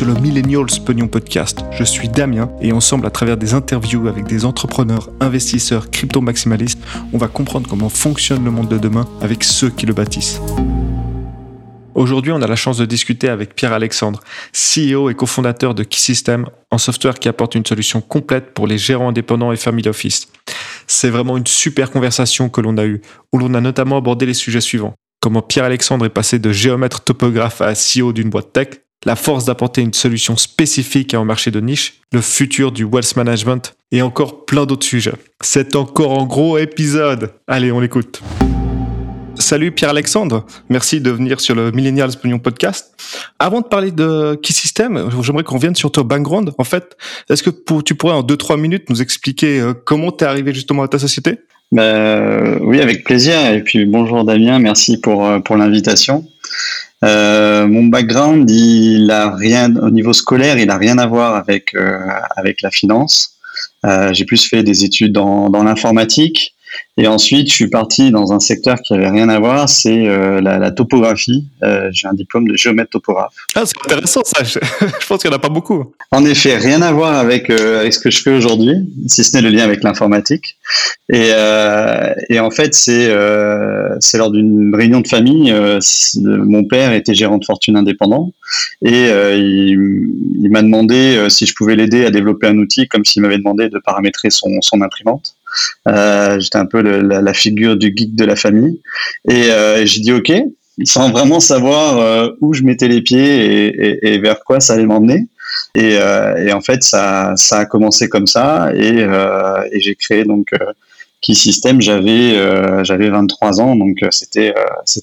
sur le Millennials Pognon Podcast. Je suis Damien et ensemble, à travers des interviews avec des entrepreneurs, investisseurs, crypto-maximalistes, on va comprendre comment fonctionne le monde de demain avec ceux qui le bâtissent. Aujourd'hui, on a la chance de discuter avec Pierre Alexandre, CEO et cofondateur de Keysystem, un software qui apporte une solution complète pour les gérants indépendants et family office. C'est vraiment une super conversation que l'on a eue, où l'on a notamment abordé les sujets suivants. Comment Pierre Alexandre est passé de géomètre topographe à CEO d'une boîte tech, la force d'apporter une solution spécifique à un marché de niche, le futur du wealth management et encore plein d'autres sujets. C'est encore un gros épisode. Allez, on l'écoute. Salut Pierre-Alexandre, merci de venir sur le Millennials Pognon Podcast. Avant de parler de Key System, j'aimerais qu'on vienne sur ton background. En fait, est-ce que tu pourrais en 2-3 minutes nous expliquer euh, comment tu es arrivé justement à ta société? Bah, Oui, avec plaisir. Et puis bonjour Damien, merci pour, euh, pour l'invitation. Euh, mon background, il a rien au niveau scolaire, il a rien à voir avec euh, avec la finance. Euh, j'ai plus fait des études dans, dans l'informatique. Et ensuite, je suis parti dans un secteur qui avait rien à voir, c'est euh, la, la, topographie. Euh, j'ai un diplôme de géomètre topographe. Ah, c'est intéressant ça. Je, pense qu'il n'y en a pas beaucoup. En effet, rien à voir avec, euh, avec ce que je fais aujourd'hui, si ce n'est le lien avec l'informatique. Et, et, en fait, c'est c'est lors d'une réunion de famille. mon père était gérant de fortune indépendant et il, il m'a demandé si je pouvais l'aider à développer un outil, comme s'il m'avait demandé de paramétrer son, son imprimante. Euh, J'étais un peu la, figure du geek de la famille. Et euh, j'ai dit OK, sans vraiment savoir euh, où je mettais les pieds et, vers quoi ça allait m'emmener. Et, euh, en fait, ça, ça a commencé comme ça. Et, euh, j'ai créé donc Key System. J'avais j'avais 23 ans, donc c'était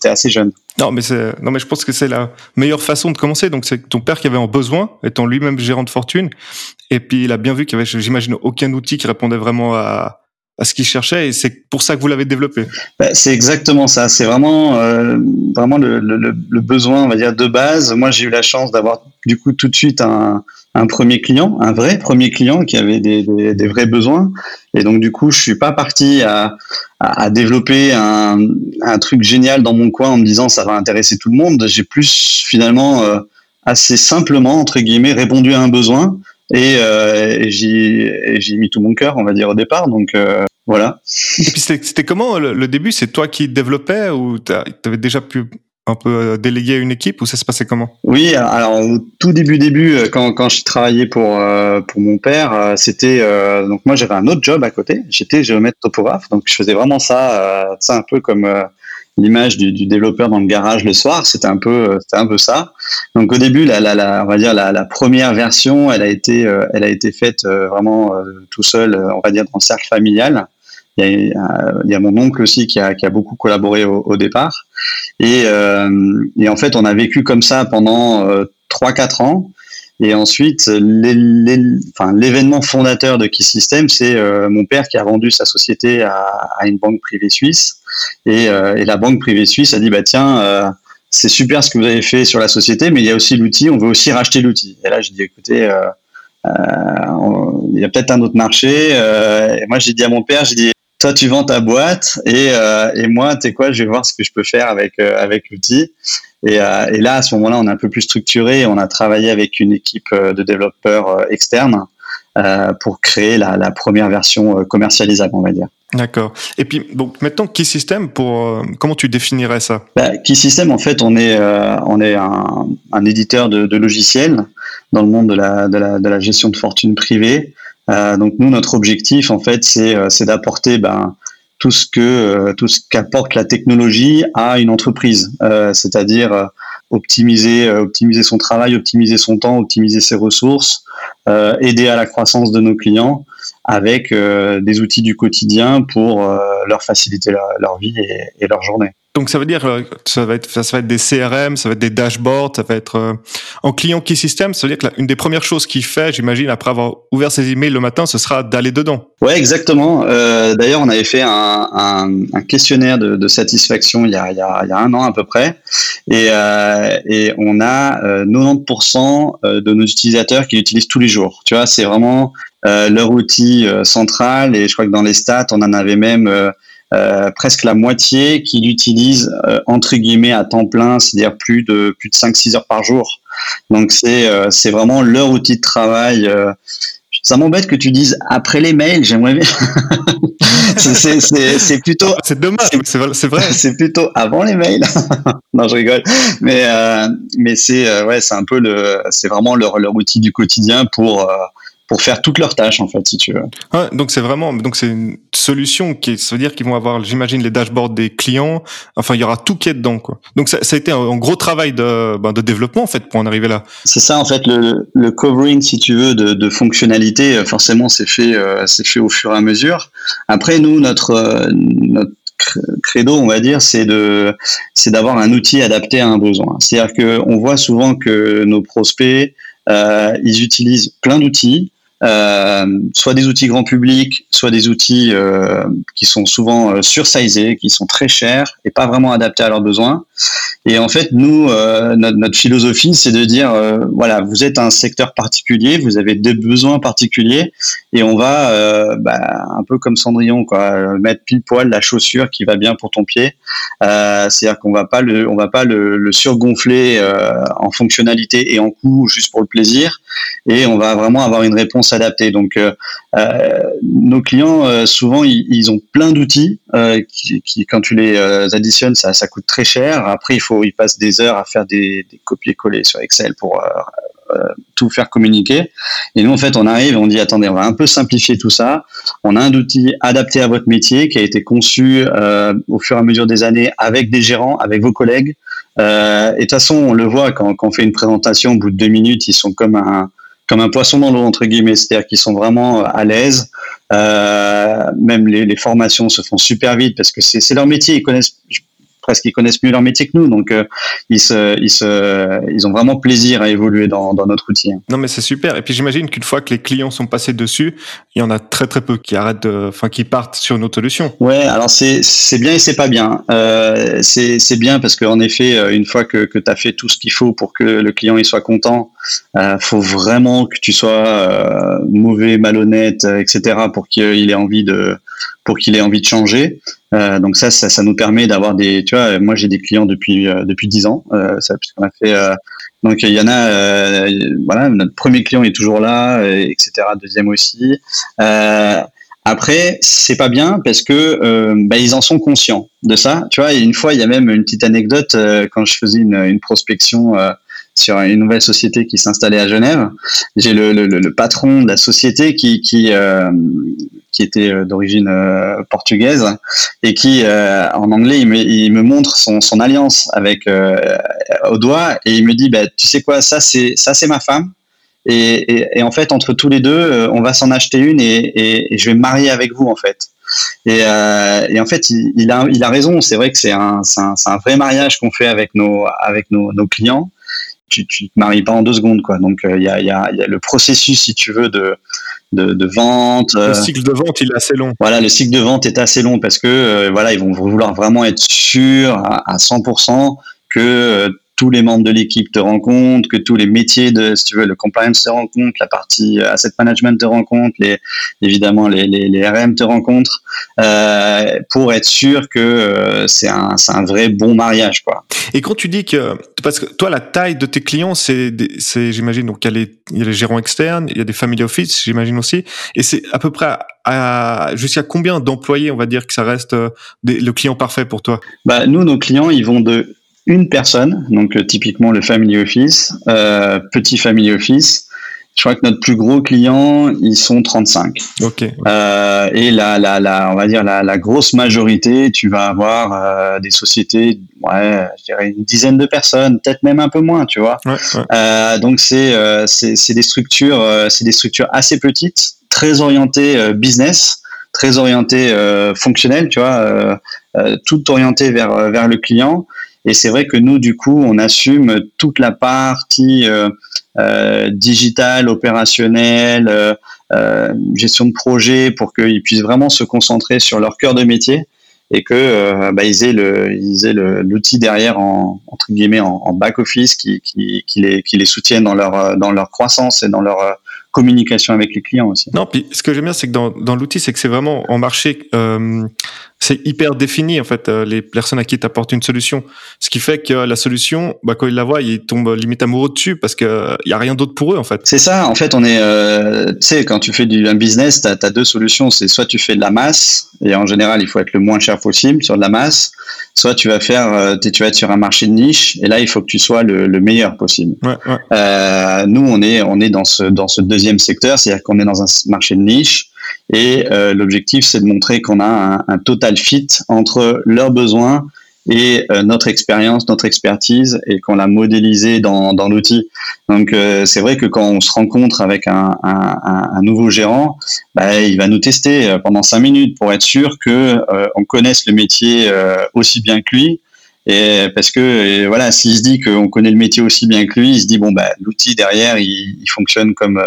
assez jeune. Non, mais non, mais je pense que c'est la meilleure façon de commencer. Donc c'est ton père qui avait en besoin, étant lui-même gérant de fortune, et puis il a bien vu qu'il y avait, j'imagine, aucun outil qui répondait vraiment à à ce qu'il cherchait et c'est pour ça que vous l'avez développé. Bah, c'est exactement ça. C'est vraiment euh, vraiment le, le, le, besoin, on va dire, de base. Moi, j'ai eu la chance d'avoir du coup tout de suite un, un, premier client, un vrai premier client qui avait des, des, des, vrais besoins. Et donc du coup, je suis pas parti à, à, à développer un, un, truc génial dans mon coin en me disant ça va intéresser tout le monde. J'ai plus finalement euh, assez simplement entre guillemets répondu à un besoin et, euh, et j'y mis tout mon cœur, on va dire au départ. Donc euh, voilà. Et puis c'était comment le, le début? C'est toi qui développais ou tu avais déjà pu un peu euh, déléguer à une équipe ou ça se passait comment? Oui, alors au tout début début euh, quand quand je travaillais pour euh, pour mon père, c'était donc moi j'avais un autre job à côté. J'étais géomètre topographe, donc je faisais vraiment ça, ça un peu comme l'image du, développeur dans le garage le soir. C'était un peu, c'était un peu ça. Donc au début, la, la, la on va dire la, la, première version, elle a été, elle a été faite vraiment tout seul, on va dire dans le cercle familial. Il y, a, il y a, mon oncle aussi qui a, qui a beaucoup collaboré au, au départ. Et, euh, et, en fait, on a vécu comme ça pendant euh, 3-4 ans. Et ensuite, l'événement fondateur de Key System, c'est euh, mon père qui a vendu sa société à, à une banque privée suisse. Et, euh, et, la banque privée suisse a dit, bah tiens, euh, c'est super ce que vous avez fait sur la société, mais il y a aussi l'outil, on veut aussi racheter l'outil. Et là, j'ai dit, écoutez, euh, il y a peut-être un autre marché. et moi, j'ai dit à mon père, j'ai dit, toi tu vends ta boîte et, et moi tu sais quoi je vais voir ce que je peux faire avec avec l'outil et, et, là à ce moment-là on est un peu plus structuré on a travaillé avec une équipe de développeurs externes pour créer la, la, première version commercialisable on va dire D'accord. Et puis, donc, maintenant, Key System, pour, comment tu définirais ça? Bah, Key System, en fait, on est, on est un, un éditeur de, de, logiciels dans le monde de la, de la, de la gestion de fortune privée. Euh, donc nous, notre objectif, en fait, c'est euh, d'apporter ben, tout ce que euh, tout ce qu'apporte la technologie à une entreprise, c'est-à-dire optimiser optimiser son travail, optimiser son temps, optimiser ses ressources, aider à la croissance de nos clients avec des outils du quotidien pour leur faciliter leur, vie et leur journée. Donc ça veut dire euh, ça va être ça va être des CRM, ça va être des dashboards, ça va être euh, en client key system. Ça veut dire que une des premières choses qu'il fait, j'imagine, après avoir ouvert ses emails le matin, ce sera d'aller dedans. Ouais, exactement. Euh, D'ailleurs, on avait fait un, questionnaire de, satisfaction il y, a, un an à peu près, et, on a 90% euh, de nos utilisateurs qui l'utilisent tous les jours. Tu vois, c'est vraiment leur outil central, et je crois que dans les stats, on en avait même presque la moitié qui l'utilisent entre guillemets à temps plein, c'est-à-dire plus de plus de 5-6 heures par jour. Donc c'est c'est vraiment leur outil de travail ça m'embête que tu dises après les mails, j'aimerais bien. c'est plutôt. C'est dommage, c'est vrai. C'est plutôt avant les mails. non, je rigole. Mais, euh, mais c'est euh, ouais, c'est un peu le. C'est vraiment leur, leur outil du quotidien pour. Pour faire toutes leurs tâches en fait si tu veux. Ouais, donc c'est vraiment donc c'est une solution qui ça veut dire qu'ils vont avoir j'imagine les dashboards des clients enfin il y aura tout qui est dedans quoi. Donc ça, ça a été un, gros travail de ben, de développement en fait pour en arriver là. C'est ça en fait le, le covering si tu veux de, de fonctionnalités euh, forcément c'est fait euh, c'est fait au fur et à mesure. Après nous notre euh, notre credo, on va dire, c'est de, c'est d'avoir un outil adapté à un besoin. C'est-à-dire que on voit souvent que nos prospects, euh, ils utilisent plein d'outils, soit des outils grand public, soit des outils euh, qui sont souvent euh, sursizés, qui sont très chers et pas vraiment adaptés à leurs besoins. Et en fait, nous, euh, notre, philosophie, c'est de dire, euh, voilà, vous êtes un secteur particulier, vous avez des besoins particuliers, et on va, bah, un peu comme Cendrillon, quoi, mettre pile poil la chaussure qui va bien pour ton pied. C'est-à-dire qu'on va pas le, on va pas le surgonfler en fonctionnalité et en coût juste pour le plaisir, et on va vraiment avoir une réponse s'adapter. Donc, euh, euh, nos clients, euh, souvent, ils, ont plein d'outils qui, quand tu les additionnes, ça, ça coûte très cher. Après, il faut, ils passent des heures à faire des, copier-coller sur Excel pour tout faire communiquer. Et nous, en fait, on arrive et on dit, attendez, on va un peu simplifier tout ça. On a un outil adapté à votre métier qui a été conçu au fur et à mesure des années avec des gérants, avec vos collègues. et de toute façon, on le voit quand, on fait une présentation, au bout de deux minutes, ils sont comme un, comme un poisson dans l'eau entre guillemets, c'est-à-dire qu'ils sont vraiment euh, à l'aise. Euh, même les, les, formations se font super vite parce que c'est leur métier, ils connaissent presque ils connaissent mieux leur métier que nous, donc euh, ils, se, ils, se, ils ont vraiment plaisir à évoluer dans, dans notre outil. Non, mais c'est super. Et puis j'imagine qu'une fois que les clients sont passés dessus, il y en a très très peu qui arrêtent, enfin qui partent sur notre solution. Ouais, alors c'est c'est bien et c'est pas bien. Euh, c'est bien parce qu'en effet, euh, une fois que, que tu as fait tout ce qu'il faut pour que le client il soit content, euh, faut vraiment que tu sois euh, mauvais, malhonnête, etc. pour qu'il ait envie de pour qu'il ait envie de changer. Euh, donc ça, ça, nous permet d'avoir des, tu vois, moi j'ai des clients depuis euh, depuis dix ans, euh, euh, donc il y en a, euh, voilà, notre premier client est toujours là, etc. Deuxième aussi. après, c'est pas bien parce que bah, ils en sont conscients de ça. Tu vois, une fois, il y a même une petite anecdote quand je faisais une prospection sur une nouvelle société qui s'installait à Genève. J'ai le, patron de la société qui, euh, était euh, d'origine euh, portugaise et qui, en anglais, il me, montre son, alliance avec au et il me dit, bah, tu sais quoi, ça c'est ma femme. Et, en fait, entre tous les deux, on va s'en acheter une et, je vais me marier avec vous en fait. Et, en fait, il, a, raison. C'est vrai que c'est un, vrai mariage qu'on fait avec nos clients tu, tu te maries pas en deux secondes, quoi. Donc il y, a, y, a, y, a, le processus, si tu veux, de, de, de vente. Le cycle de vente, il est assez long. Voilà, le cycle de vente est assez long parce que voilà, ils vont vouloir vraiment être sûrs à, à 100% que tous les membres de l'équipe te rencontrent, que tous les métiers de, si tu veux, le compliance te rencontrent, la partie euh, asset management te rencontre, les, évidemment les, les, les RM te rencontrent, euh, pour être sûr que euh, c'est un, un vrai bon mariage, quoi. Et quand tu dis que, parce que toi, la taille de tes clients, c'est, j'imagine, donc il y, a les, il y a les gérants externes, il y a des family office, j'imagine aussi, et c'est à peu près à, jusqu'à combien d'employés, on va dire, que ça reste le client parfait pour toi? Bah, Nous, nos clients, ils vont de une personne, donc euh, typiquement le family office, euh, petit family office. Je crois que notre plus gros client, ils sont 35. Ok. Euh, et la, la, la, on va dire la, la grosse majorité, tu vas avoir euh, des sociétés, ouais, je dirais une dizaine de personnes, peut-être même un peu moins, tu vois. Ouais, ouais. Donc c'est c'est des structures, c'est des structures assez petites, très orientées business, très orientées fonctionnelles, tu vois, tout orienté vers vers le client. Et c'est vrai que nous, du coup, on assume toute la partie euh, euh, digitale, opérationnelle, euh, gestion de projet, pour qu'ils puissent vraiment se concentrer sur leur cœur de métier et que bah, ils aient ils aient l'outil derrière en entre guillemets en, back office qui, qui, qui les qui les soutiennent dans leur dans leur croissance et dans leur communication avec les clients aussi. Non, puis ce que j'aime bien, c'est que dans, dans l'outil, c'est que c'est vraiment en marché c'est hyper défini en fait euh, les personnes à qui tu apportes une solution. Ce qui fait que la solution, bah, quand ils la voient, ils tombent limite amoureux dessus parce qu'il n'y a rien d'autre pour eux en fait. C'est ça, en fait, on est, euh, tu sais, quand tu fais du, un business, tu as, deux solutions. C'est soit tu fais de la masse, et en général, il faut être le moins cher possible sur de la masse, soit tu vas faire, euh, tu vas être sur un marché de niche, et là, il faut que tu sois le, le meilleur possible. Ouais, ouais. Euh, nous, on est, on est dans ce, dans ce deuxième secteur, c'est-à-dire qu'on est dans un marché de niche et euh, l'objectif, c'est de montrer qu'on a un, total fit entre leurs besoins et euh, notre expérience, notre expertise, et qu'on l'a modélisé dans, dans l'outil. Donc euh, c'est vrai que quand on se rencontre avec un, nouveau gérant, bah, il va nous tester pendant cinq minutes pour être sûr que on connaisse le métier aussi bien que lui. Et parce que voilà, s'il se dit qu'on connaît le métier aussi bien que lui, il se dit bon bah l'outil derrière, il fonctionne comme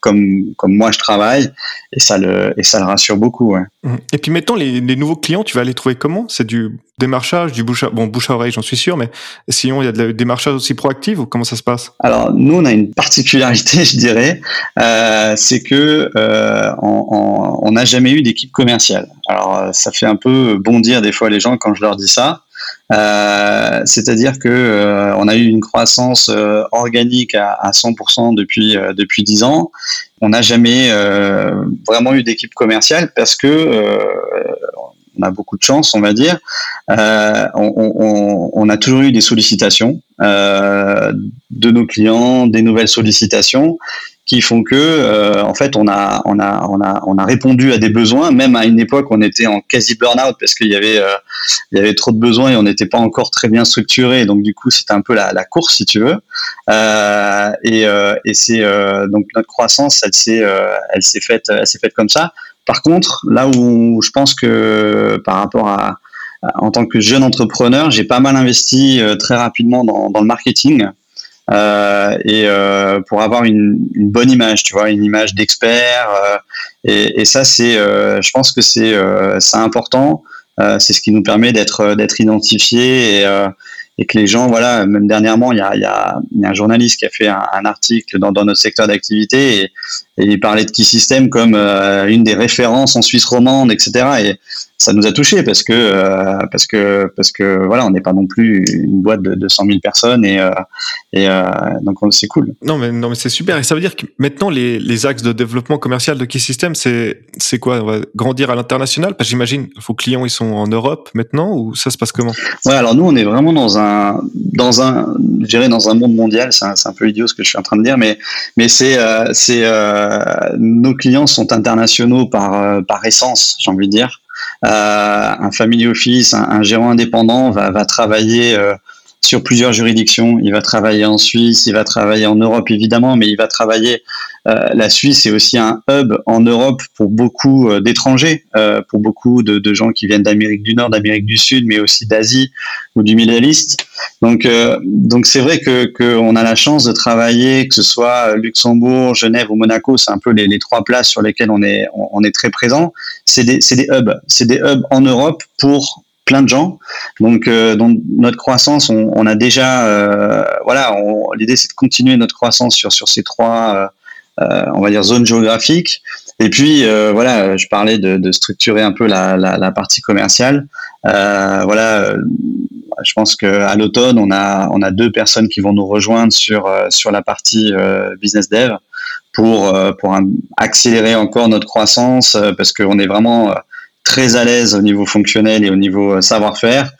comme comme moi je travaille et ça le et ça le rassure beaucoup. Ouais. Mmh. Et puis mettons les, les, nouveaux clients, tu vas les trouver comment? C'est du démarchage, du bouche à, bon bouche à oreille, j'en suis sûr, mais sinon il y a de la démarchage aussi proactif ou comment ça se passe? Alors nous on a une particularité, je dirais, euh, c'est que euh, on n'a jamais eu d'équipe commerciale. Alors euh, ça fait un peu bondir des fois les gens quand je leur dis ça. Euh, c'est-à-dire que euh, on a eu une croissance euh, organique à, à 100% depuis depuis 10 ans. On n'a jamais vraiment eu d'équipe commerciale parce que on a beaucoup de chance, on va dire. On, a toujours eu des sollicitations de nos clients, des nouvelles sollicitations qui font que, euh, en fait, on a, on a, on a, on a répondu à des besoins. Même à une époque, on était en quasi burn-out parce qu'il y avait, euh, y avait trop de besoins et on n'était pas encore très bien structuré. Donc du coup, c'était un peu la, course, si tu veux. Euh, et, euh, et c'est donc notre croissance, elle s'est, elle faite, elle s'est faite comme ça. Par contre, là où je pense que par rapport à, en tant que jeune entrepreneur, j'ai pas mal investi très rapidement dans, dans le marketing. Euh, et euh, pour avoir une, une, bonne image, tu vois, une image d'expert. Euh, et, et, ça, c'est, je pense que c'est, c'est important. c'est ce qui nous permet d'être, d'être identifié et, et que les gens, voilà, même dernièrement, il y a, y a, y a un journaliste qui a fait un, un article dans, dans, notre secteur d'activité et, et, il parlait de Key System comme une des références en Suisse romande, etc. Et ça nous a touché parce que euh, parce que parce que voilà, on n'est pas non plus une boîte de, de 100 000 personnes et euh, et euh, donc c'est cool. Non mais non mais c'est super. Et ça veut dire que maintenant les, les axes de développement commercial de Key System c'est c'est quoi? On va grandir à l'international? Parce que j'imagine vos clients ils sont en Europe maintenant ou ça se passe comment? Ouais alors nous on est vraiment dans un dans un je dirais dans un monde mondial. C'est un, un, peu idiot ce que je suis en train de dire mais mais c'est c'est nos clients sont internationaux par par essence j'ai envie de dire. Euh, un family office, un, gérant indépendant va, va travailler euh, sur plusieurs juridictions. Il va travailler en Suisse, il va travailler en Europe évidemment, mais il va travailler. Euh, la Suisse est aussi un hub en Europe pour beaucoup euh, d'étrangers, euh, pour beaucoup de, de, gens qui viennent d'Amérique du Nord, d'Amérique du Sud, mais aussi d'Asie ou du Middle East. Donc, euh, donc c'est vrai que qu'on a la chance de travailler, que ce soit Luxembourg, Genève ou Monaco, c'est un peu les, trois places sur lesquelles on est on, on est très présent. C'est des, des hubs, c'est des hubs en Europe pour plein de gens. Donc, euh, notre croissance, on, a déjà, euh, voilà, l'idée c'est de continuer notre croissance sur sur ces trois, euh, on va dire zones géographiques. Et puis voilà, je parlais de, structurer un peu la, la, la partie commerciale. voilà, je pense qu'à l'automne, on a on a deux personnes qui vont nous rejoindre sur sur la partie business dev pour pour accélérer encore notre croissance parce qu'on est vraiment très à l'aise au niveau fonctionnel et au niveau euh, savoir-faire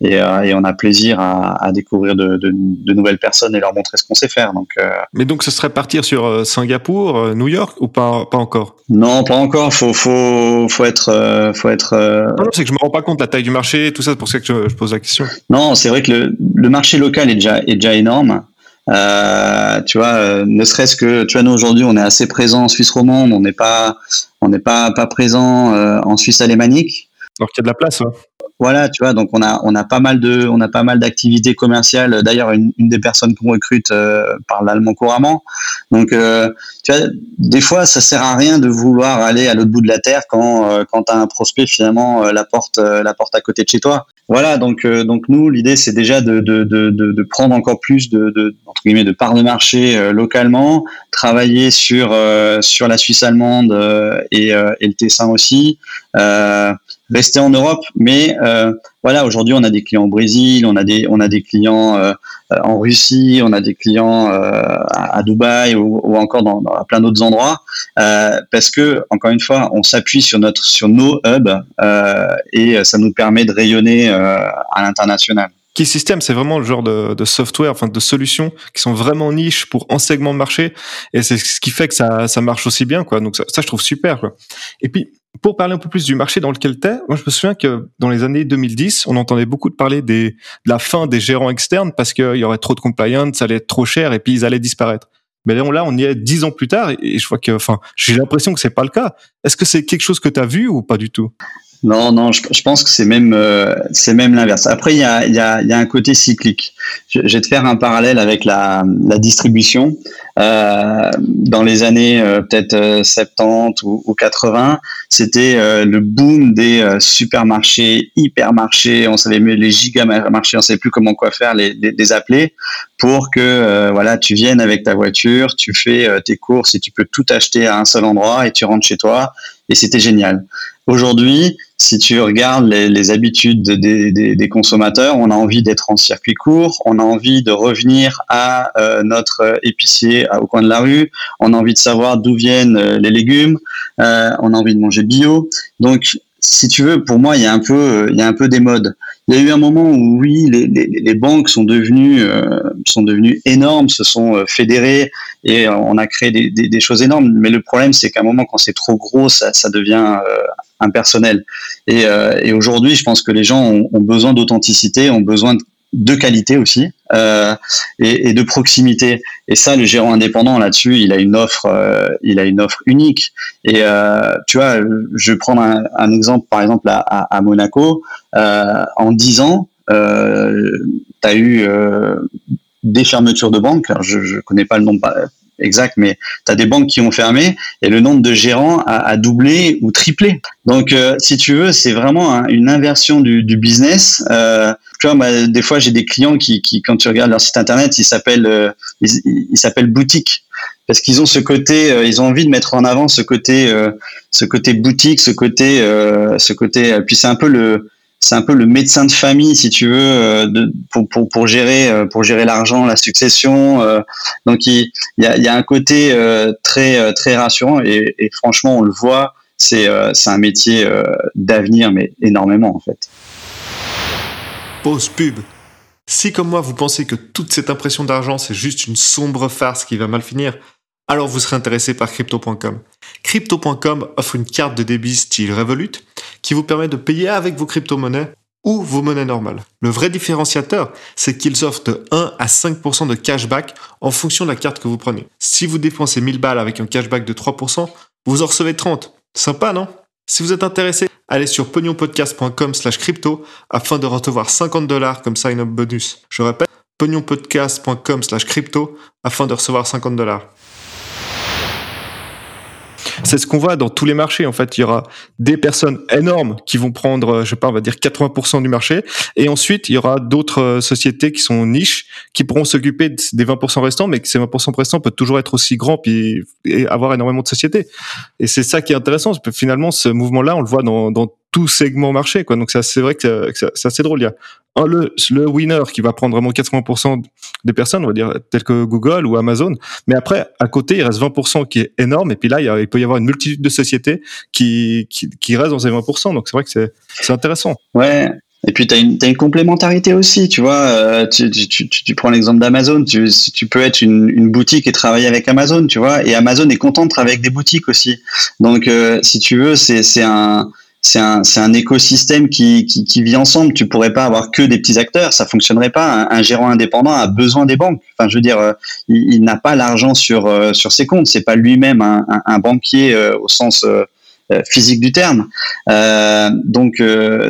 et, euh, et, on a plaisir à, à découvrir de, de, de, nouvelles personnes et leur montrer ce qu'on sait faire. Donc, euh... Mais donc ce serait partir sur euh, Singapour, New York ou pas, pas encore? Non, pas encore. Faut, faut, faut être, faut être. Non, c'est que je me rends pas compte de la taille du marché, tout ça. C'est pour ça que je, je pose la question. Non, c'est vrai que le, le marché local est déjà, est déjà énorme. Euh, tu vois, euh, ne serait-ce que, tu vois, nous aujourd'hui, on est assez présent en Suisse romande, on n'est pas, on n'est pas pas présent euh, en Suisse alémanique. Donc il y a de la place. Hein. Voilà, tu vois, donc on a on a pas mal de on a pas mal d'activités commerciales. D'ailleurs, une, une, des personnes qu'on recrute euh, parle l'allemand couramment. Donc, euh, tu vois, des fois, ça sert à rien de vouloir aller à l'autre bout de la terre quand euh, quand as un prospect finalement la porte la porte à côté de chez toi. Voilà, donc donc nous, l'idée c'est déjà de, de, de, de, prendre encore plus de, de entre guillemets de part de marché localement, travailler sur sur la Suisse allemande et, et le Tessin aussi. Euh, rester en Europe, mais voilà, aujourd'hui, on a des clients au Brésil, on a des, on a des clients en Russie, on a des clients à, Dubaï ou, encore dans, dans, plein d'autres endroits, parce que encore une fois, on s'appuie sur notre, sur nos hubs et ça nous permet de rayonner à l'international. Key System, c'est vraiment le genre de, de, software, enfin de solutions qui sont vraiment niches pour un segment de marché, et c'est ce qui fait que ça, ça marche aussi bien, quoi. Donc ça, ça je trouve super, quoi. Et puis pour parler un peu plus du marché dans lequel t'es, moi je me souviens que dans les années 2010, on entendait beaucoup de parler de la fin des gérants externes parce qu'il y aurait trop de compliance, ça allait être trop cher et puis ils allaient disparaître. Mais là, on y est dix ans plus tard et je vois que, enfin, j'ai l'impression que c'est pas le cas. Est-ce que c'est quelque chose que tu as vu ou pas du tout? Non, non, je, pense que c'est même euh, même l'inverse. Après, il y a, y, a, y a un côté cyclique. Je, vais te faire un parallèle avec la, la distribution. Euh, dans les années euh, peut-être 70 ou, ou 80, c'était euh, le boom des supermarchés, hypermarchés. On savait mieux les gigamarchés, on savait plus comment quoi faire, les, les, les appeler pour que voilà, tu viennes avec ta voiture, tu fais tes courses et tu peux tout acheter à un seul endroit et tu rentres chez toi. Et c'était génial. Aujourd'hui, si tu regardes les, habitudes des, consommateurs, on a envie d'être en circuit court, on a envie de revenir à euh, notre épicier au coin de la rue, on a envie de savoir d'où viennent euh, les légumes, euh, on a envie de manger bio. Donc, si tu veux, pour moi, il y a un peu, il y a un peu des modes. Il y a eu un moment où oui, les, banques sont devenues, sont devenues énormes, se sont fédérées et on a créé des, choses énormes. Mais le problème, c'est qu'à un moment, quand c'est trop gros, ça, devient impersonnel. Et, euh, aujourd'hui, je pense que les gens ont, besoin d'authenticité, ont besoin de qualité aussi euh, et, de proximité. Et ça, le gérant indépendant là-dessus, il a une offre, euh, il a une offre unique. Et euh, tu vois, je vais prendre un, exemple, par exemple à, à, Monaco. En 10 ans, tu as eu des fermetures de banques. je ne connais pas le nombre exact, mais tu as des banques qui ont fermé et le nombre de gérants a, doublé ou triplé. Donc, si tu veux, c'est vraiment une inversion du, business. Tu vois, des fois, j'ai des clients qui, quand tu regardes leur site internet, ils s'appellent, euh, ils s'appellent boutique parce qu'ils ont ce côté, ils ont envie de mettre en avant ce côté, ce côté boutique, ce côté, ce côté. Puis c'est un peu le c'est un peu le médecin de famille, si tu veux, euh, pour, pour, pour, gérer euh, pour gérer l'argent, la succession. Euh. donc il, y, a, il y a un côté très très rassurant et, et, franchement on le voit, c'est c'est un métier d'avenir, mais énormément en fait. Pause pub. Si comme moi vous pensez que toute cette impression d'argent c'est juste une sombre farce qui va mal finir, alors vous serez intéressé par crypto.com. Crypto.com offre une carte de débit style Revolut qui vous permet de payer avec vos crypto-monnaies ou vos monnaies normales. Le vrai différenciateur, c'est qu'ils offrent de 1 à 5% de cashback en fonction de la carte que vous prenez. Si vous dépensez 1000 balles avec un cashback de 3%, vous en recevez 30. Sympa, non? Si vous êtes intéressé, allez sur pognonpodcast.com slash crypto afin de recevoir 50 dollars comme sign-up bonus. Je répète, pognonpodcast.com slash crypto afin de recevoir 50 dollars. C'est ce qu'on voit dans tous les marchés. En fait, il y aura des personnes énormes qui vont prendre, je sais pas, on va dire 80% du marché, et ensuite il y aura d'autres euh, sociétés qui sont niches qui pourront s'occuper des 20% restants, mais que ces 20% restants peuvent toujours être aussi grands puis et avoir énormément de sociétés. Et c'est ça qui est intéressant. Finalement, ce mouvement-là, on le voit dans, dans tout segment marché. Quoi. Donc c'est vrai que, c'est assez drôle. Il y a le, le winner qui va prendre vraiment 80% des personnes, on va dire, tel que Google ou Amazon. Mais après, à côté, il reste 20% qui est énorme. Et puis là, il, peut y avoir une multitude de sociétés qui, qui, qui restent dans ces 20%. Donc c'est vrai que c'est intéressant. Ouais. Et puis, tu as, une, une complémentarité aussi, tu vois. Euh, tu, tu, tu, tu, prends l'exemple d'Amazon. Tu, tu peux être une, une, boutique et travailler avec Amazon, tu vois. Et Amazon est content de travailler avec des boutiques aussi. Donc, euh, si tu veux, c'est un c'est un, un, écosystème qui, qui, qui, vit ensemble. Tu pourrais pas avoir que des petits acteurs, ça fonctionnerait pas. Un, gérant indépendant a besoin des banques. Enfin, je veux dire, euh, il, n'a pas l'argent sur euh, sur ses comptes. C'est pas lui-même un, un, banquier euh, au sens physique du terme. donc,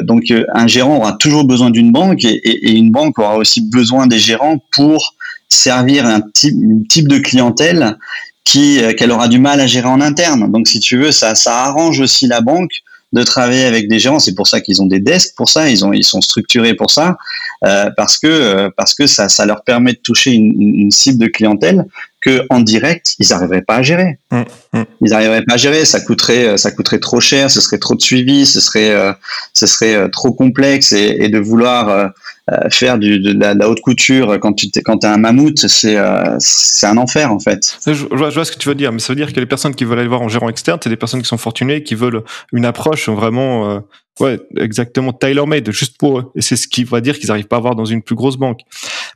donc, un gérant aura toujours besoin d'une banque et, et, une banque aura aussi besoin des gérants pour servir un type, type de clientèle qui qu'elle aura du mal à gérer en interne. Donc, si tu veux, ça, ça arrange aussi la banque de travailler avec des gens. C'est pour ça qu'ils ont des desks pour ça. Ils ont, ils sont structurés pour ça, euh, parce que euh, parce que ça, ça leur permet de toucher une, une, cible de clientèle que en direct, ils n'arriveraient pas à gérer. Mmh, mmh. Ils n'arriveraient pas à gérer. Ça coûterait, ça coûterait trop cher. Ce serait trop de suivi. Ce serait, euh, ce serait trop complexe et, et de vouloir euh, faire du, de, la, haute couture quand tu es, quand as un mammouth, c'est euh, c'est un enfer en fait. Je, je, vois, je, vois, ce que tu veux dire, mais ça veut dire que les personnes qui veulent aller voir en gérant externe, c'est des personnes qui sont fortunées, qui veulent une approche vraiment, euh, ouais, exactement tailor-made, juste pour eux. Et c'est ce qui va dire qu'ils n'arrivent pas à avoir dans une plus grosse banque.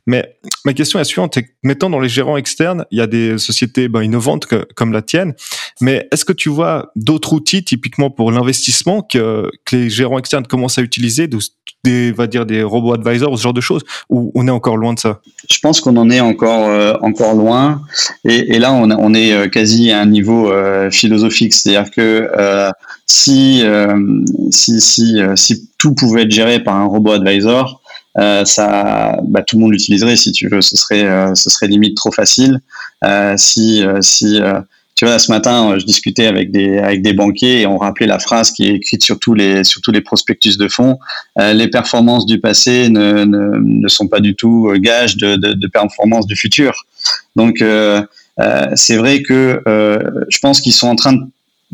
Mais ma question est suivante, c'est mettons dans les gérants externes, il y a des sociétés ben, innovantes comme la tienne, mais est-ce que tu vois d'autres outils typiquement pour l'investissement que, les gérants externes commencent à utiliser, des, va dire des robots advisors ce genre de choses, ou on est encore loin de ça? Je pense qu'on en est encore euh, encore loin, et, là on, on, est euh, quasi à un niveau euh, philosophique, c'est-à-dire que si, si si si tout pouvait être géré par un robot advisor, ça, bah, tout le monde l'utiliserait si tu veux. Ce serait, ce serait limite trop facile. si, si tu vois, ce matin, euh, je discutais avec des, avec des banquiers et on rappelait la phrase qui est écrite sur tous les, sur tous les prospectus de fonds. Euh, les performances du passé ne, ne, ne, sont pas du tout euh, gages de, de, de performances du futur. Donc, euh, euh, c'est vrai que euh, je pense qu'ils sont en train de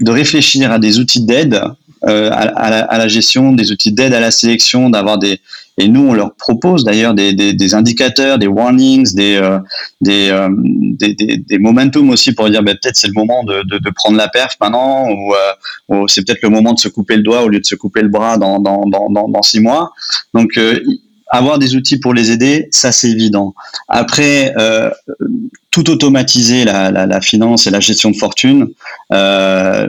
réfléchir à des outils d'aide euh, à, la, à, la, gestion, des outils d'aide à la sélection, d'avoir des et nous on leur propose d'ailleurs des, des, des, indicateurs, des warnings, des euh, des, euh, des, des, momentum aussi pour dire ben, peut-être c'est le moment de, de, de, prendre la perf maintenant ou, euh, ou c'est peut-être le moment de se couper le doigt au lieu de se couper le bras dans dans dans, dans, six mois. Donc avoir des outils pour les aider, ça c'est évident. Après, euh, tout automatiser la, la, finance et la gestion de fortune, euh,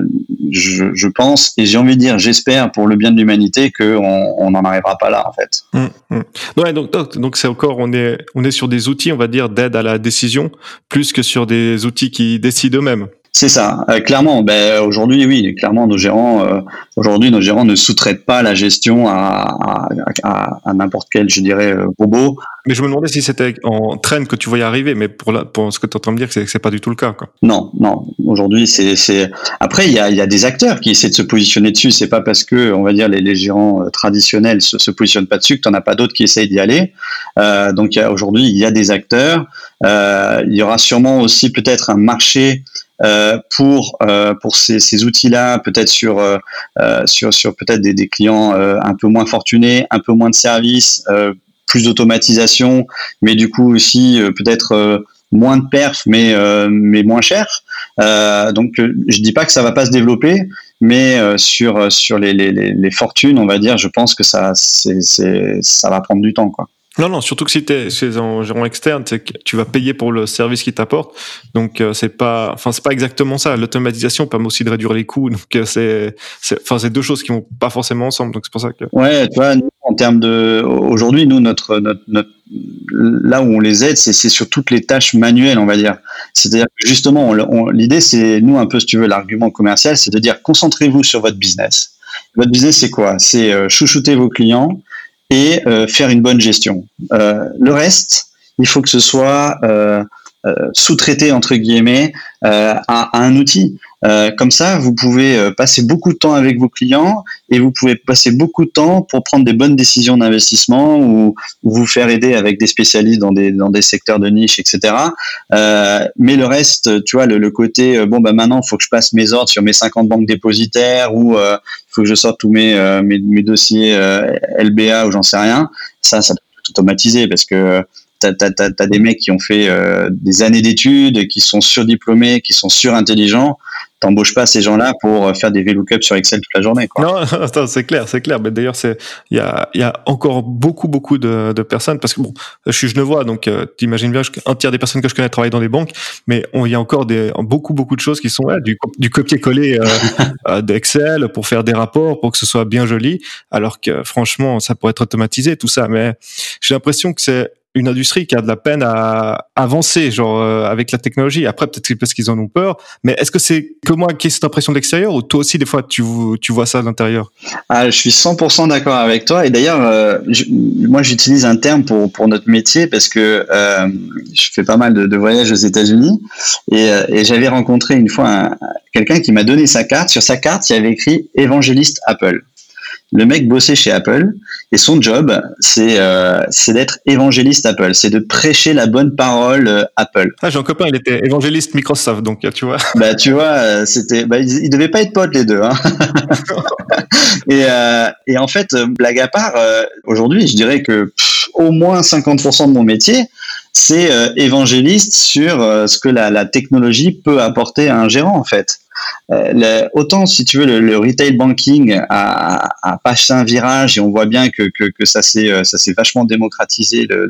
je, pense, et j'ai envie de dire, j'espère pour le bien de l'humanité qu'on n'en arrivera pas là en fait. Mmh, mmh. Ouais, donc donc c'est encore on est on est sur des outils, on va dire, d'aide à la décision, plus que sur des outils qui décident eux-mêmes. C'est ça, euh, clairement. Ben, aujourd'hui, oui, clairement, nos gérants, euh, aujourd'hui, nos gérants ne sous-traitent pas la gestion à, à, à, à n'importe quel, je dirais, euh, robot. Mais je me demandais si c'était en traîne que tu voyais arriver, mais pour, la, pour ce que tu es en train de dire, c'est, c'est pas du tout le cas. Quoi. Non, non. Aujourd'hui, c'est, c'est. Après, il y a, y a des acteurs qui essaient de se positionner dessus. C'est pas parce que, on va dire, les, les gérants traditionnels se, se positionnent pas dessus que t'en as pas d'autres qui essayent d'y aller. Euh, donc, aujourd'hui, il y a des acteurs. Euh, il y aura sûrement aussi peut-être un marché euh, pour euh, pour ces, ces outils-là, peut-être sur euh, sur sur peut-être des, des clients un peu moins fortunés, un peu moins de services, plus d'automatisation, mais du coup aussi peut-être moins de perf, mais mais moins cher. donc je dis pas que ça va pas se développer, mais sur sur les, les, les fortunes, on va dire, je pense que ça c'est ça va prendre du temps quoi. Non, non, surtout que si tu es chez un gérant externe, c'est que tu vas payer pour le service qu'il t'apporte. Donc, euh, c'est pas, enfin, c'est pas exactement ça. L'automatisation permet aussi de réduire les coûts. Donc, euh, c'est, enfin, c'est deux choses qui vont pas forcément ensemble. Donc, c'est pour ça que. Ouais, tu vois, en termes de, aujourd'hui, nous, notre, notre, là où on les aide, c'est, sur toutes les tâches manuelles, on va dire. C'est-à-dire que justement, l'idée, c'est, nous, un peu, si tu veux, l'argument commercial, c'est de dire, concentrez-vous sur votre business. Votre business, c'est quoi? C'est euh, chouchouter vos clients, et euh, faire une bonne gestion. Euh, le reste, il faut que ce soit euh, sous-traité entre guillemets à, à, un outil. Euh, comme ça, vous pouvez euh, passer beaucoup de temps avec vos clients et vous pouvez passer beaucoup de temps pour prendre des bonnes décisions d'investissement ou, vous faire aider avec des spécialistes dans des, dans des secteurs de niche, etc. Euh, mais le reste, tu vois, le, le côté, euh, bon, bah maintenant, il faut que je passe mes ordres sur mes 50 banques dépositaires ou il faut que je sorte tous mes, mes, mes, dossiers LBA ou j'en sais rien, ça, ça peut être automatisé parce que t'as as, as, des mecs qui ont fait euh, des années d'études, qui sont surdiplômés, qui sont surintelligents. T'embauches pas ces gens-là pour faire des VLOOKUP sur Excel toute la journée. Quoi. Non, c'est clair, c'est clair. Mais d'ailleurs, c'est il y a, y a encore beaucoup, beaucoup de, de, personnes parce que bon, je suis genevois, donc euh, t'imagines bien, un tiers des personnes que je connais travaillent dans des banques, mais il y a encore des beaucoup, beaucoup de choses qui sont là, du, du copier-coller euh, euh, d'Excel pour faire des rapports, pour que ce soit bien joli, alors que franchement, ça pourrait être automatisé tout ça. Mais j'ai l'impression que c'est une industrie qui a de la peine à avancer, genre euh, avec la technologie. Après, peut-être parce qu'ils en ont peur. Mais est-ce que c'est que moi qui ai cette impression de l'extérieur, ou toi aussi des fois tu, tu vois ça à l'intérieur? Ah, Je suis 100% d'accord avec toi. Et d'ailleurs, euh, moi j'utilise un terme pour pour notre métier parce que euh, je fais pas mal de, voyages aux États-Unis et, et j'avais rencontré une fois quelqu'un qui m'a donné sa carte. Sur sa carte, il y avait écrit évangéliste Apple. Le mec bossait chez Apple Et son job, c'est euh, c'est d'être évangéliste Apple, c'est de prêcher la bonne parole euh, Apple. Ah, j'ai un copain, il était évangéliste Microsoft, donc tu vois. Bah tu vois, euh, c'était, bah, ils, devaient pas être potes les deux. Hein. et, euh, et en fait, blague à part, aujourd'hui, je dirais que au moins 50% de mon métier, c'est évangéliste sur ce que la, technologie peut apporter à un gérant en fait. Euh, autant, si tu veux, le, retail banking a, a, passé un virage et on voit bien que, que, ça s'est euh, ça vachement démocratisé le,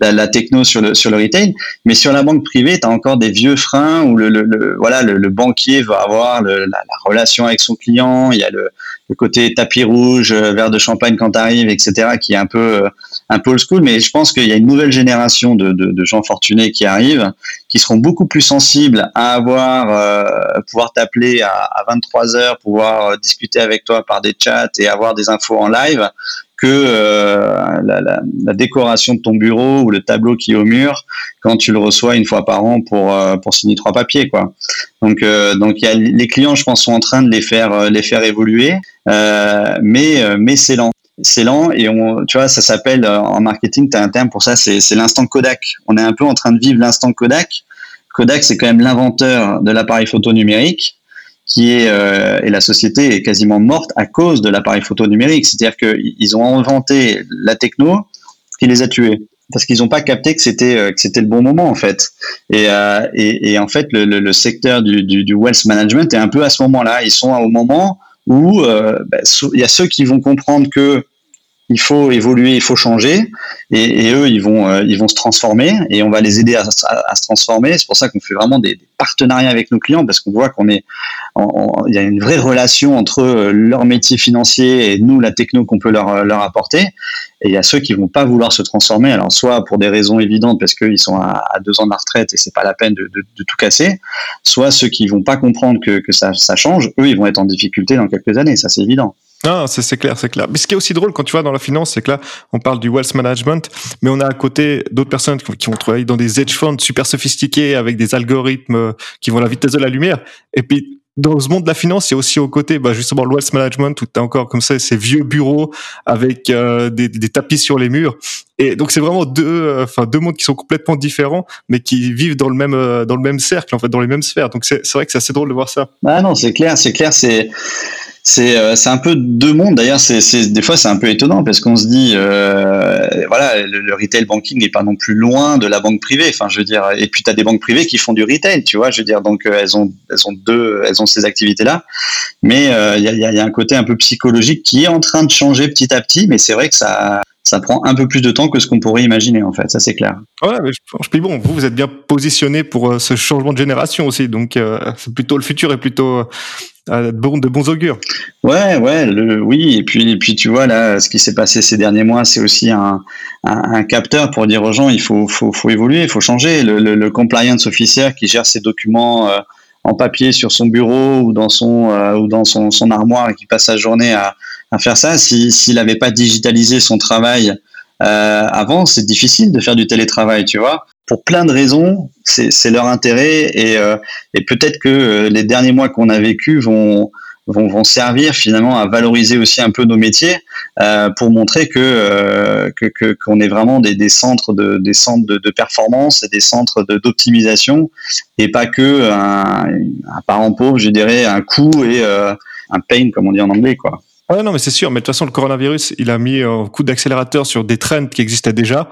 la, techno sur le sur le retail, mais sur la banque privée, tu as encore des vieux freins où le, voilà le, banquier va avoir la, la, relation avec son client, il y a le, côté tapis rouge, euh, verre de champagne quand t'arrives, etc., qui est un peu euh, un peu old school. Mais je pense qu'il y a une nouvelle génération de, gens fortunés qui arrivent, qui seront beaucoup plus sensibles à avoir euh, pouvoir t'appeler à, à 23 heures, pouvoir discuter avec toi par des chats et avoir des infos en live que euh, la, décoration de ton bureau ou le tableau qui est au mur quand tu le reçois une fois par an pour euh, signer trois papiers quoi. Donc euh, y a les clients je pense sont en train de les faire les faire évoluer mais mais c'est lent. C'est lent et on, tu vois, ça s'appelle en marketing, tu as un terme pour ça, c'est l'instant Kodak. On est un peu en train de vivre l'instant Kodak. Kodak, c'est quand même l'inventeur de l'appareil photo numérique qui est euh, et la société est quasiment morte à cause de l'appareil photo numérique. C'est-à-dire qu'ils ont inventé la techno qui les a tués parce qu'ils n'ont pas capté que c'était euh, que c'était le bon moment en fait. Et, euh, et, en fait, le secteur du, du, du, wealth management est un peu à ce moment-là. Ils sont au moment où euh, bah, il y a ceux qui vont comprendre que il faut évoluer, il faut changer, et, eux, ils vont, euh, ils vont se transformer, et on va les aider à, à, se transformer. C'est pour ça qu'on fait vraiment des, des, partenariats avec nos clients, parce qu'on voit qu'on est, il y a une vraie relation entre euh, leur métier financier et nous, la techno qu'on peut leur, leur apporter. Et il y a ceux qui vont pas vouloir se transformer, alors soit pour des raisons évidentes, parce qu'ils sont à, deux ans de la retraite et c'est pas la peine de, tout casser, soit ceux qui vont pas comprendre que, que ça, ça change, eux, ils vont être en difficulté dans quelques années, ça c'est évident. Ah, c'est clair, c'est clair. Mais ce qui est aussi drôle quand tu vois dans la finance, c'est que là, on parle du wealth management, mais on a à côté d'autres personnes qui vont travailler dans des hedge funds super sophistiqués avec des algorithmes euh, qui vont à la vitesse de la lumière. Et puis, dans ce monde de la finance, il y a aussi au côté, bah, justement, le wealth management, tu as encore comme ça ces vieux bureaux avec euh, des, des, tapis sur les murs. Et donc, c'est vraiment deux, euh, enfin, deux mondes qui sont complètement différents, mais qui vivent dans le même, dans le même cercle, en fait, dans les mêmes sphères. Donc, c'est vrai que c'est assez drôle de voir ça. Ah non, c'est clair, c'est clair, c'est c'est euh, un peu deux mondes. D'ailleurs c'est des fois c'est un peu étonnant parce qu'on se dit euh, voilà le, retail banking n'est pas non plus loin de la banque privée. Enfin je veux dire et puis tu as des banques privées qui font du retail tu vois je veux dire. Donc euh, elles ont elles ont deux elles ont ces activités là mais il y, a, y, a, un côté un peu psychologique qui est en train de changer petit à petit. Mais c'est vrai que ça ça prend un peu plus de temps que ce qu'on pourrait imaginer en fait, ça c'est clair. Ouais, mais je, je bon, vous vous êtes bien positionné pour ce changement de génération aussi, donc c'est plutôt le futur est plutôt de bons, de bons augures. Ouais, ouais, le, oui. Et puis, et puis, tu vois, là, ce qui s'est passé ces derniers mois, c'est aussi un, un, un, capteur pour dire aux gens, il faut, faut, faut évoluer, il faut changer. Le, le, le, compliance officer qui gère ses documents euh, en papier sur son bureau ou dans son, euh, ou dans son, son, armoire et qui passe sa journée à, à faire ça, s'il si, n'avait pas digitalisé son travail euh, avant, c'est difficile de faire du télétravail, tu vois pour plein de raisons, c'est leur intérêt et, euh, et peut-être que euh, les derniers mois qu'on a vécu vont, vont, vont, servir finalement à valoriser aussi un peu nos métiers euh, pour montrer que euh, qu'on que, est vraiment des, des, centres de des centres de, de performance et des centres d'optimisation et pas que un, un, parent pauvre, je dirais, un coût et euh, un pain comme on dit en anglais quoi. Ah non, mais c'est sûr. Mais de toute façon, le coronavirus, il a mis un coup d'accélérateur sur des trends qui existaient déjà.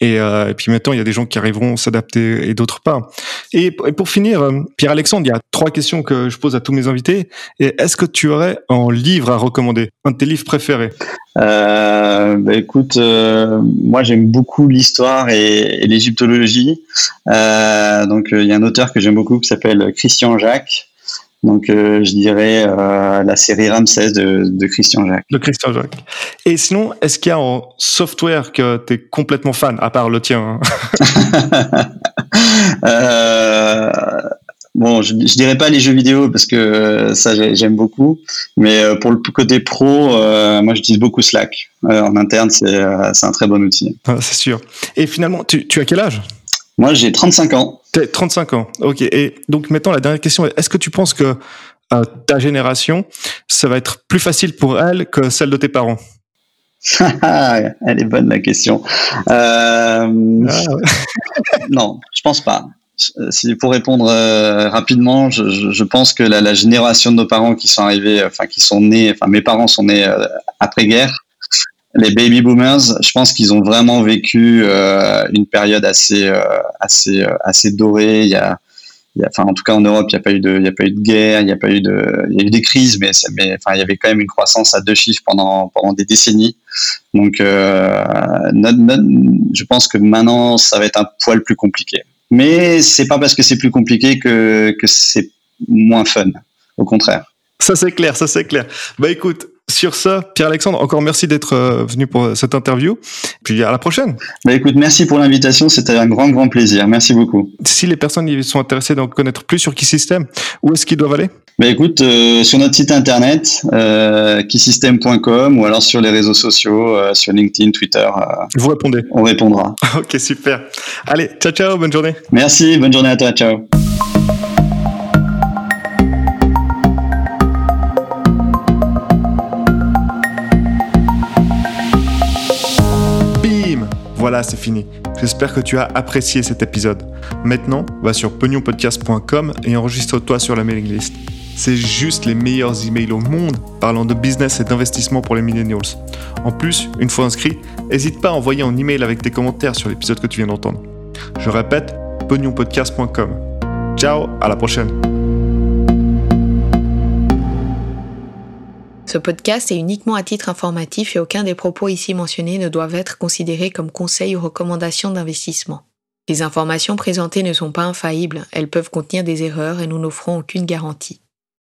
Et, euh, et, puis maintenant, il y a des gens qui arriveront s'adapter et d'autres pas. Et, pour finir, euh, Pierre-Alexandre, il y a trois questions que je pose à tous mes invités. Est-ce que tu aurais un livre à recommander, un de tes livres préférés? Euh, bah écoute, euh, moi j'aime beaucoup l'histoire et, et l'égyptologie. Euh, donc il y a un auteur que j'aime beaucoup qui s'appelle Christian Jacques. Donc, euh, je dirais euh, la série Ramsès de, de, Christian Jacques. De Christian Jacques. Et sinon, est-ce qu'il y a un software que tu es complètement fan, à part le tien hein? Euh, Bon, je, je dirais pas les jeux vidéo parce que euh, ça j'aime beaucoup, mais euh, pour le côté pro, euh, moi j'utilise beaucoup Slack. en interne, c'est un très bon outil. Ah, c'est sûr. Et finalement, tu, tu as quel âge? Moi, j'ai 35 ans. 35 ans, ok. Et donc maintenant, la dernière question, est-ce que tu penses que euh, ta génération, ça va être plus facile pour elle que celle de tes parents? Elle est bonne la question. Euh, ah, non, je pense pas. Si pour répondre euh, rapidement, je, je, pense que la, la, génération de nos parents qui sont arrivés, enfin qui sont nés, enfin mes parents sont nés après guerre, les baby boomers, je pense qu'ils ont vraiment vécu euh, une période assez euh, assez assez dorée. Il y a enfin, en tout cas en Europe, il n'y a pas eu de, il y a pas eu de guerre, il n'y a pas eu de, il y a eu des crises, mais, mais enfin, il y avait quand même une croissance à deux chiffres pendant pendant des décennies. Donc, euh, je pense que maintenant, ça va être un poil plus compliqué. Mais c'est pas parce que c'est plus compliqué que que c'est moins fun. Au contraire. Ça c'est clair, ça c'est clair. Bah écoute, sur ça, Pierre-Alexandre, encore merci d'être euh, venu pour cette interview. Puis à la prochaine. Bah écoute, merci pour l'invitation, c'était un grand, grand plaisir. Merci beaucoup. Si les personnes sont intéressées d'en connaître plus sur Keysystem, où est-ce qu'ils doivent aller? Bah écoute, euh, sur notre site internet, euh, keysystem.com ou alors sur les réseaux sociaux, euh, sur LinkedIn, Twitter. Vous répondez. On répondra. ok, super. Allez, ciao, ciao, bonne journée. Merci, bonne journée à toi, ciao. Voilà, c'est fini. J'espère que tu as apprécié cet épisode. Maintenant, va sur pognonpodcast.com et enregistre-toi sur la mailing list. C'est juste les meilleurs emails au monde parlant de business et d'investissement pour les millennials. En plus, une fois inscrit, n'hésite pas à envoyer un email avec tes commentaires sur l'épisode que tu viens d'entendre. Je répète, pognonpodcast.com. Ciao, à la prochaine. Ce podcast est uniquement à titre informatif et aucun des propos ici mentionnés ne doivent être considérés comme conseils ou recommandations d'investissement. Les informations présentées ne sont pas infaillibles, elles peuvent contenir des erreurs et nous n'offrons aucune garantie.